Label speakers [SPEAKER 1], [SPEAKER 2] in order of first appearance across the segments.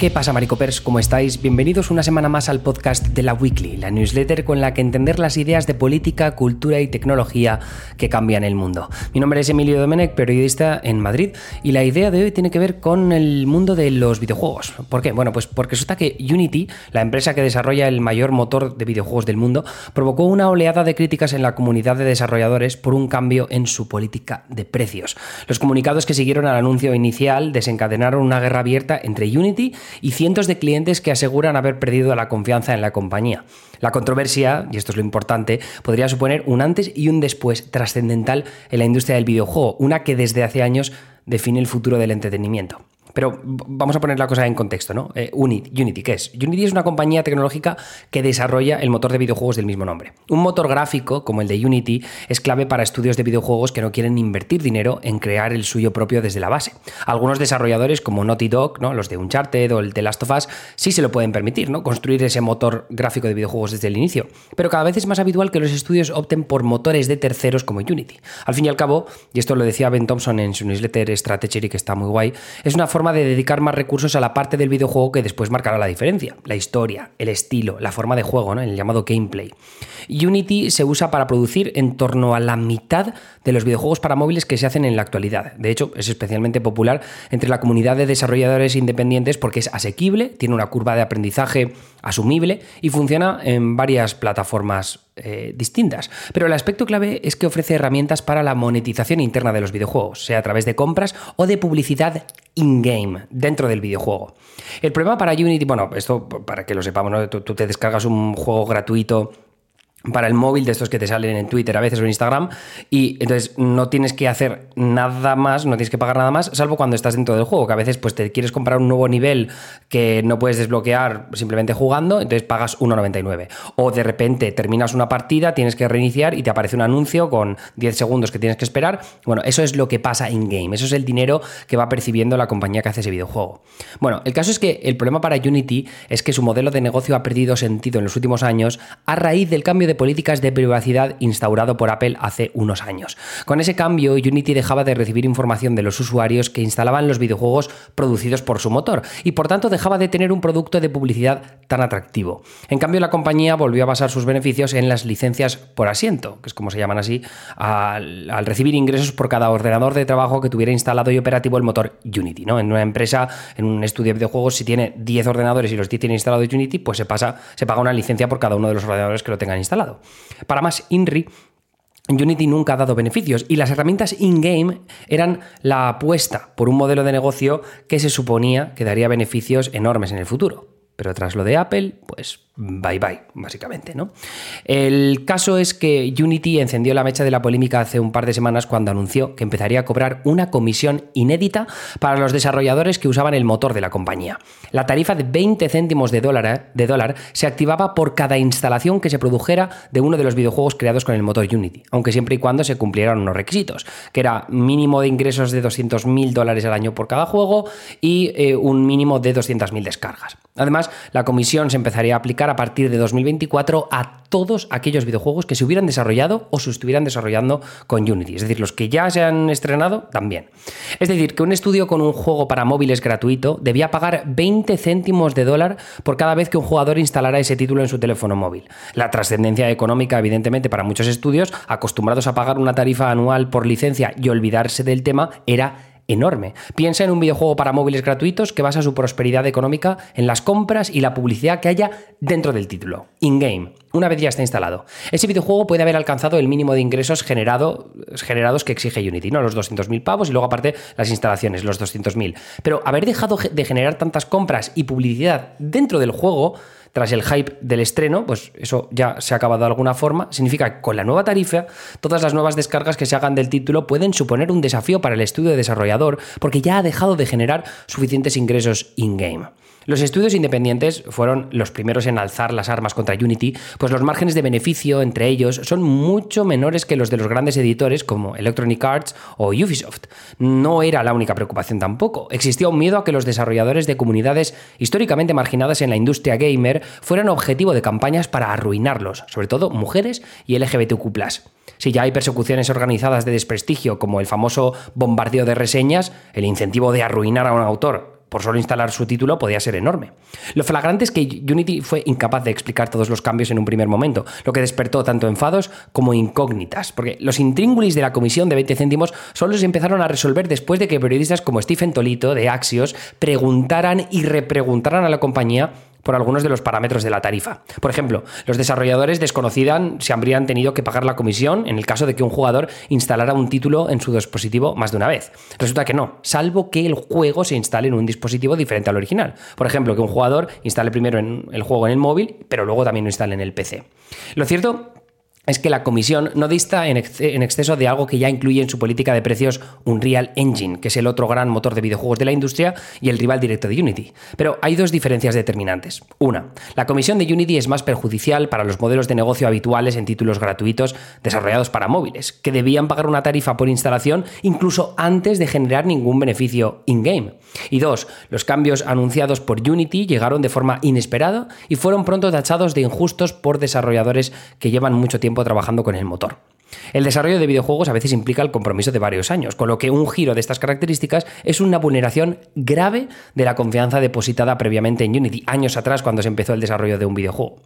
[SPEAKER 1] ¿Qué pasa, Maricopers? ¿Cómo estáis? Bienvenidos una semana más al podcast de la Weekly, la newsletter con la que entender las ideas de política, cultura y tecnología que cambian el mundo. Mi nombre es Emilio Domenech, periodista en Madrid, y la idea de hoy tiene que ver con el mundo de los videojuegos. ¿Por qué? Bueno, pues porque resulta que Unity, la empresa que desarrolla el mayor motor de videojuegos del mundo, provocó una oleada de críticas en la comunidad de desarrolladores por un cambio en su política de precios. Los comunicados que siguieron al anuncio inicial desencadenaron una guerra abierta entre Unity y cientos de clientes que aseguran haber perdido la confianza en la compañía. La controversia, y esto es lo importante, podría suponer un antes y un después trascendental en la industria del videojuego, una que desde hace años define el futuro del entretenimiento. Pero vamos a poner la cosa en contexto, ¿no? Eh, Unity, ¿qué es? Unity es una compañía tecnológica que desarrolla el motor de videojuegos del mismo nombre. Un motor gráfico como el de Unity es clave para estudios de videojuegos que no quieren invertir dinero en crear el suyo propio desde la base. Algunos desarrolladores como Naughty Dog, ¿no? los de Uncharted o el de Last of Us, sí se lo pueden permitir, ¿no? Construir ese motor gráfico de videojuegos desde el inicio. Pero cada vez es más habitual que los estudios opten por motores de terceros como Unity. Al fin y al cabo, y esto lo decía Ben Thompson en su newsletter Strategy, que está muy guay, es una forma de dedicar más recursos a la parte del videojuego que después marcará la diferencia. La historia, el estilo, la forma de juego, el llamado gameplay. Unity se usa para producir en torno a la mitad de los videojuegos para móviles que se hacen en la actualidad. De hecho, es especialmente popular entre la comunidad de desarrolladores independientes porque es asequible, tiene una curva de aprendizaje asumible y funciona en varias plataformas eh, distintas. Pero el aspecto clave es que ofrece herramientas para la monetización interna de los videojuegos, sea a través de compras o de publicidad in-game, dentro del videojuego. El problema para Unity, bueno, esto para que lo sepamos, ¿no? tú te descargas un juego gratuito para el móvil de estos que te salen en Twitter a veces o en Instagram y entonces no tienes que hacer nada más, no tienes que pagar nada más, salvo cuando estás dentro del juego, que a veces pues te quieres comprar un nuevo nivel que no puedes desbloquear simplemente jugando, entonces pagas 1,99. O de repente terminas una partida, tienes que reiniciar y te aparece un anuncio con 10 segundos que tienes que esperar. Bueno, eso es lo que pasa in-game, eso es el dinero que va percibiendo la compañía que hace ese videojuego. Bueno, el caso es que el problema para Unity es que su modelo de negocio ha perdido sentido en los últimos años a raíz del cambio de políticas de privacidad instaurado por Apple hace unos años. Con ese cambio, Unity dejaba de recibir información de los usuarios que instalaban los videojuegos producidos por su motor y por tanto dejaba de tener un producto de publicidad tan atractivo. En cambio, la compañía volvió a basar sus beneficios en las licencias por asiento, que es como se llaman así, al, recibir ingresos por cada ordenador de trabajo que tuviera instalado y operativo el motor Unity. ¿no? En una empresa, en un estudio de videojuegos, si tiene 10 ordenadores y los 10 tienen instalado Unity, pues se, pasa, se paga una licencia por cada uno de los ordenadores que lo tengan instalado. Para más INRI, Unity nunca ha dado beneficios y las herramientas in-game eran la apuesta por un modelo de negocio que se suponía que daría beneficios enormes en el futuro. Pero tras lo de Apple, pues bye bye, básicamente, ¿no? El caso es que Unity encendió la mecha de la polémica hace un par de semanas cuando anunció que empezaría a cobrar una comisión inédita para los desarrolladores que usaban el motor de la compañía. La tarifa de 20 céntimos de dólar, ¿eh? de dólar se activaba por cada instalación que se produjera de uno de los videojuegos creados con el motor Unity, aunque siempre y cuando se cumplieran unos requisitos, que era mínimo de ingresos de 200.000 dólares al año por cada juego y eh, un mínimo de 200.000 descargas. Además, la comisión se empezaría a aplicar a partir de 2024 a todos aquellos videojuegos que se hubieran desarrollado o se estuvieran desarrollando con Unity. Es decir, los que ya se han estrenado también. Es decir, que un estudio con un juego para móviles gratuito debía pagar 20 céntimos de dólar por cada vez que un jugador instalara ese título en su teléfono móvil. La trascendencia económica, evidentemente, para muchos estudios, acostumbrados a pagar una tarifa anual por licencia y olvidarse del tema, era enorme. Piensa en un videojuego para móviles gratuitos que basa su prosperidad económica en las compras y la publicidad que haya dentro del título, in-game, una vez ya está instalado. Ese videojuego puede haber alcanzado el mínimo de ingresos generado, generados que exige Unity, ¿no? Los 200.000 pavos y luego aparte las instalaciones, los 200.000. Pero haber dejado de generar tantas compras y publicidad dentro del juego tras el hype del estreno, pues eso ya se ha acabado de alguna forma, significa que con la nueva tarifa, todas las nuevas descargas que se hagan del título pueden suponer un desafío para el estudio desarrollador, porque ya ha dejado de generar suficientes ingresos in-game. Los estudios independientes fueron los primeros en alzar las armas contra Unity, pues los márgenes de beneficio entre ellos son mucho menores que los de los grandes editores como Electronic Arts o Ubisoft. No era la única preocupación tampoco. Existía un miedo a que los desarrolladores de comunidades históricamente marginadas en la industria gamer fueran objetivo de campañas para arruinarlos, sobre todo mujeres y LGBTQ. Si ya hay persecuciones organizadas de desprestigio como el famoso bombardeo de reseñas, el incentivo de arruinar a un autor por solo instalar su título podía ser enorme. Lo flagrante es que Unity fue incapaz de explicar todos los cambios en un primer momento, lo que despertó tanto enfados como incógnitas, porque los intríngulis de la comisión de 20 céntimos solo se empezaron a resolver después de que periodistas como Stephen Tolito de Axios preguntaran y repreguntaran a la compañía por algunos de los parámetros de la tarifa. Por ejemplo, los desarrolladores desconocían si habrían tenido que pagar la comisión en el caso de que un jugador instalara un título en su dispositivo más de una vez. Resulta que no, salvo que el juego se instale en un dispositivo diferente al original. Por ejemplo, que un jugador instale primero el juego en el móvil, pero luego también lo instale en el PC. Lo cierto es que la comisión no dista en, exceso de algo que ya incluye en su política de precios Unreal Engine, que es el otro gran motor de videojuegos de la industria y el rival directo de Unity. Pero hay dos diferencias determinantes. Una, la comisión de Unity es más perjudicial para los modelos de negocio habituales en títulos gratuitos desarrollados para móviles, que debían pagar una tarifa por instalación incluso antes de generar ningún beneficio in-game. Y dos, los cambios anunciados por Unity llegaron de forma inesperada y fueron pronto tachados de injustos por desarrolladores que llevan mucho tiempo trabajando con el motor. El desarrollo de videojuegos a veces implica el compromiso de varios años, con lo que un giro de estas características es una vulneración grave de la confianza depositada previamente en Unity, años atrás cuando se empezó el desarrollo de un videojuego.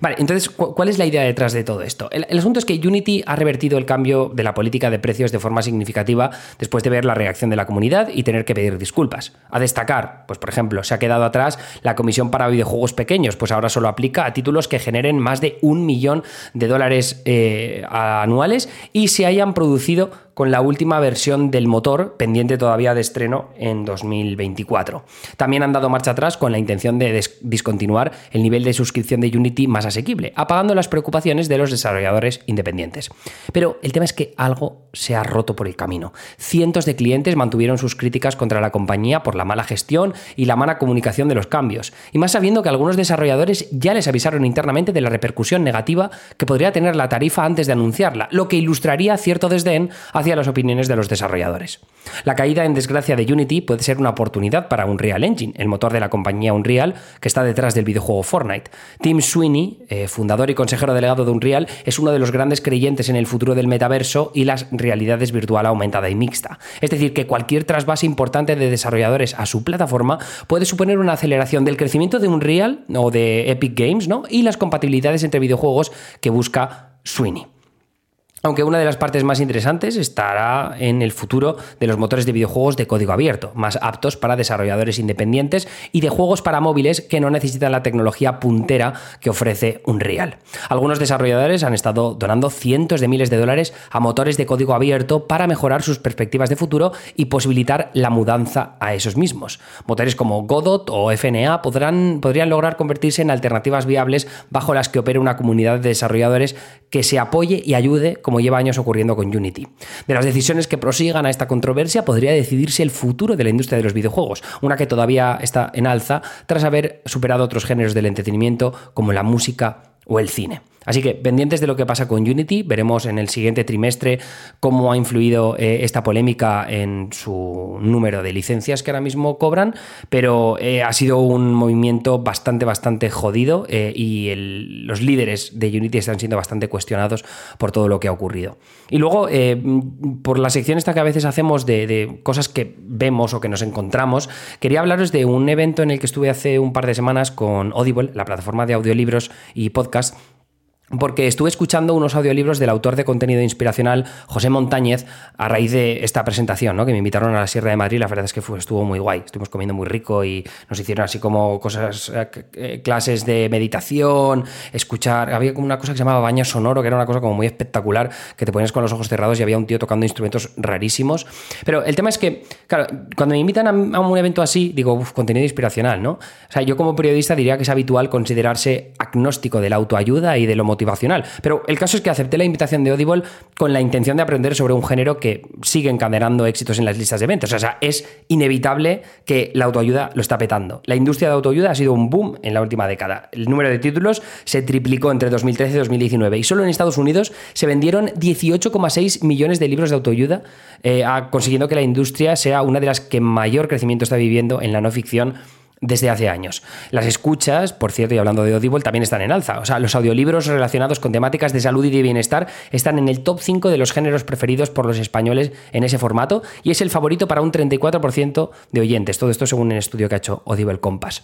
[SPEAKER 1] Vale, entonces, ¿cuál es la idea detrás de todo esto? El, asunto es que Unity ha revertido el cambio de la política de precios de forma significativa después de ver la reacción de la comunidad y tener que pedir disculpas. A destacar, pues por ejemplo, se ha quedado atrás la comisión para videojuegos pequeños, pues ahora solo aplica a títulos que generen más de un millón de dólares eh, anuales y se hayan producido con la última versión del motor pendiente todavía de estreno en 2024. También han dado marcha atrás con la intención de discontinuar el nivel de suscripción de Unity más asequible, apagando las preocupaciones de los desarrolladores independientes. Pero el tema es que algo se ha roto por el camino. Cientos de clientes mantuvieron sus críticas contra la compañía por la mala gestión y la mala comunicación de los cambios, y más sabiendo que algunos desarrolladores ya les avisaron internamente de la repercusión negativa que podría tener la tarifa antes de anunciarla, lo que ilustraría cierto desdén hacia las opiniones de los desarrolladores. La caída en desgracia de Unity puede ser una oportunidad para Unreal Engine, el motor de la compañía Unreal que está detrás del videojuego Fortnite. Sweeney, eh, fundador y consejero delegado de Unreal, es uno de los grandes creyentes en el futuro del metaverso y las realidades virtual aumentada y mixta. Es decir, que cualquier trasvase importante de desarrolladores a su plataforma puede suponer una aceleración del crecimiento de Unreal o de Epic Games ¿no? y las compatibilidades entre videojuegos que busca Sweeney. Aunque una de las partes más interesantes estará en el futuro de los motores de videojuegos de código abierto, más aptos para desarrolladores independientes y de juegos para móviles que no necesitan la tecnología puntera que ofrece Unreal. Algunos desarrolladores han estado donando cientos de miles de dólares a motores de código abierto para mejorar sus perspectivas de futuro y posibilitar la mudanza a esos mismos. Motores como Godot o FNA podrán, podrían lograr convertirse en alternativas viables bajo las que opere una comunidad de desarrolladores que se apoye y ayude como lleva años ocurriendo con Unity. De las decisiones que prosigan a esta controversia podría decidirse el futuro de la industria de los videojuegos, una que todavía está en alza tras haber superado otros géneros del entretenimiento como la música o el cine. Así que pendientes de lo que pasa con Unity, veremos en el siguiente trimestre cómo ha influido eh, esta polémica en su número de licencias que ahora mismo cobran, pero eh, ha sido un movimiento bastante, bastante jodido eh, y los líderes de Unity están siendo bastante cuestionados por todo lo que ha ocurrido. Y luego, por la sección que a veces hacemos de, de cosas que vemos o que nos encontramos, quería hablaros de un evento en el que estuve hace un par de semanas con Audible, la plataforma de audiolibros y podcast porque estuve escuchando unos audiolibros del autor de contenido inspiracional José Montañez a raíz de esta presentación, ¿no? que me invitaron a la Sierra de Madrid. La verdad es que estuvo muy guay. Estuvimos comiendo muy rico y nos hicieron así como cosas, eh, eh, clases de meditación, escuchar. Había como una cosa que se llamaba baño sonoro, que era una cosa como muy espectacular, que te ponías con los ojos cerrados y había un tío tocando instrumentos rarísimos. Pero el tema es que, claro, cuando me invitan a, un evento así, digo, uff, contenido inspiracional, ¿no? O sea, yo como periodista diría que es habitual considerarse agnóstico de la autoayuda y de lo motivacional. Pero el caso es que acepté la invitación de Audible con la intención de aprender sobre un género que sigue encadenando éxitos en las listas de ventas. O sea, es inevitable que la autoayuda lo está petando. La industria de autoayuda ha sido un boom en la última década. El número de títulos se triplicó entre 2013 y 2019 y solo en Estados Unidos se vendieron 18,6 millones de libros de autoayuda, eh, consiguiendo que la industria sea una de las que mayor crecimiento está viviendo en la no ficción desde hace años. Las escuchas, por cierto, y hablando de Audible, también están en alza. O sea, los audiolibros relacionados con temáticas de salud y de bienestar están en el top 5 de los géneros preferidos por los españoles en ese formato y es el favorito para un 34% de oyentes. Todo esto según un estudio que ha hecho Audible Compass.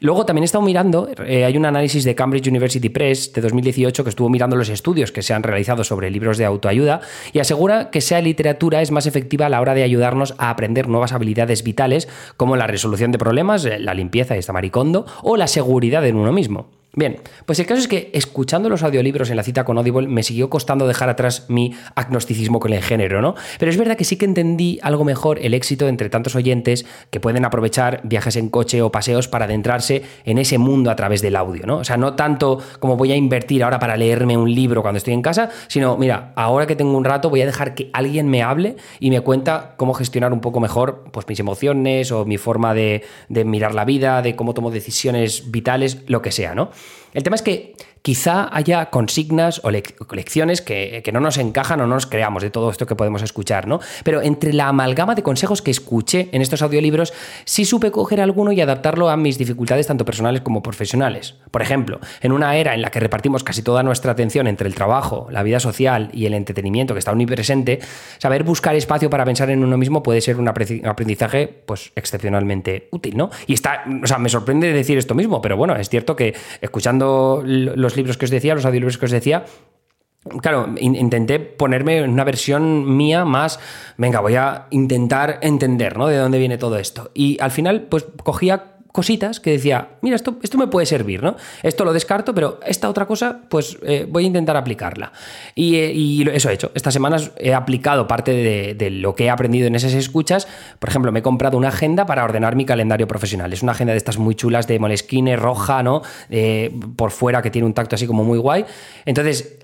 [SPEAKER 1] Luego también he estado mirando, eh, hay un análisis de Cambridge University Press de 2018 que estuvo mirando los estudios que se han realizado sobre libros de autoayuda y asegura que sea literatura es más efectiva a la hora de ayudarnos a aprender nuevas habilidades vitales como la resolución de problemas, eh, la limpieza y esta maricondo, o la seguridad en uno mismo. Bien, pues el caso es que escuchando los audiolibros en la cita con Audible me siguió costando dejar atrás mi agnosticismo con el género, ¿no? Pero es verdad que sí que entendí algo mejor el éxito entre tantos oyentes que pueden aprovechar viajes en coche o paseos para adentrarse en ese mundo a través del audio, ¿no? O sea, no tanto como voy a invertir ahora para leerme un libro cuando estoy en casa, sino, mira, ahora que tengo un rato voy a dejar que alguien me hable y me cuenta cómo gestionar un poco mejor pues, mis emociones o mi forma de, de mirar la vida, de cómo tomo decisiones vitales, lo que sea, ¿no? El tema es que quizá haya consignas o lecciones que, no nos encajan o no nos creamos de todo esto que podemos escuchar, ¿no? Pero entre la amalgama de consejos que escuché en estos audiolibros, sí supe coger alguno y adaptarlo a mis dificultades tanto personales como profesionales. Por ejemplo, en una era en la que repartimos casi toda nuestra atención entre el trabajo, la vida social y el entretenimiento que está omnipresente, saber buscar espacio para pensar en uno mismo puede ser un aprendizaje pues excepcionalmente útil, ¿no? Y está, o sea, me sorprende decir esto mismo, pero bueno, es cierto que escuchando los libros que os decía, los audiolibros que os decía, Claro, intenté ponerme una versión mía más, venga, voy a intentar entender, ¿no? De dónde viene todo esto. Y al final, pues cogía cositas que decía, mira, esto, esto me puede servir, ¿no? Esto lo descarto, pero esta otra cosa, pues eh, voy a intentar aplicarla. Y, eh, eso he hecho. Estas semanas he aplicado parte de, lo que he aprendido en esas escuchas. Por ejemplo, me he comprado una agenda para ordenar mi calendario profesional. Es una agenda de estas muy chulas de Moleskine, roja, ¿no? Eh, por fuera, que tiene un tacto así como muy guay. Entonces,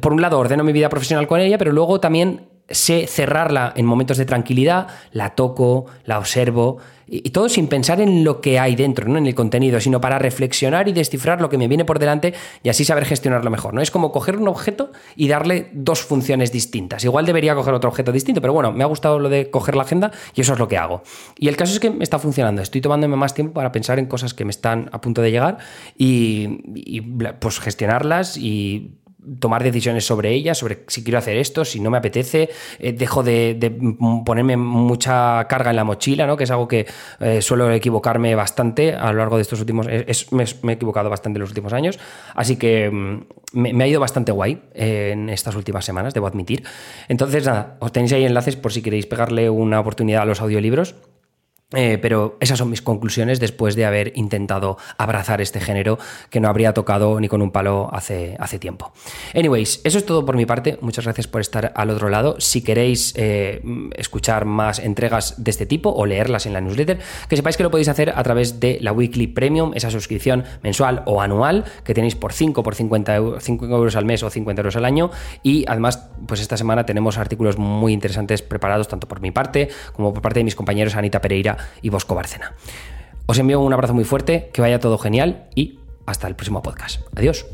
[SPEAKER 1] por un lado, ordeno mi vida profesional con ella, pero luego también sé cerrarla en momentos de tranquilidad, la toco, la observo, y, todo sin pensar en lo que hay dentro, no en el contenido, sino para reflexionar y descifrar lo que me viene por delante y así saber gestionarlo mejor. ¿no? Es como coger un objeto y darle dos funciones distintas. Igual debería coger otro objeto distinto, pero bueno, me ha gustado lo de coger la agenda y eso es lo que hago. Y el caso es que me está funcionando. Estoy tomándome más tiempo para pensar en cosas que me están a punto de llegar y, y pues gestionarlas y tomar decisiones sobre ella, sobre si quiero hacer esto, si no me apetece, eh, dejo de, ponerme mucha carga en la mochila, ¿no? que es algo que eh, suelo equivocarme bastante a lo largo de estos últimos, me, he equivocado bastante en los últimos años, así que mm, me, ha ido bastante guay en estas últimas semanas, debo admitir. Entonces, nada, os tenéis ahí enlaces por si queréis pegarle una oportunidad a los audiolibros. Eh, pero esas son mis conclusiones después de haber intentado abrazar este género que no habría tocado ni con un palo hace, hace tiempo. Anyways, eso es todo por mi parte. Muchas gracias por estar al otro lado. Si queréis eh, escuchar más entregas de este tipo o leerlas en la newsletter, que sepáis que lo podéis hacer a través de la Weekly Premium, esa suscripción mensual o anual que tenéis por 5, por 50 euros, 5 euros al mes o 50 euros al año. Y además, pues esta semana tenemos artículos muy interesantes preparados tanto por mi parte como por parte de mis compañeros Anita Pereira y Bosco Bárcena. Os envío un abrazo muy fuerte, que vaya todo genial y hasta el próximo podcast. Adiós.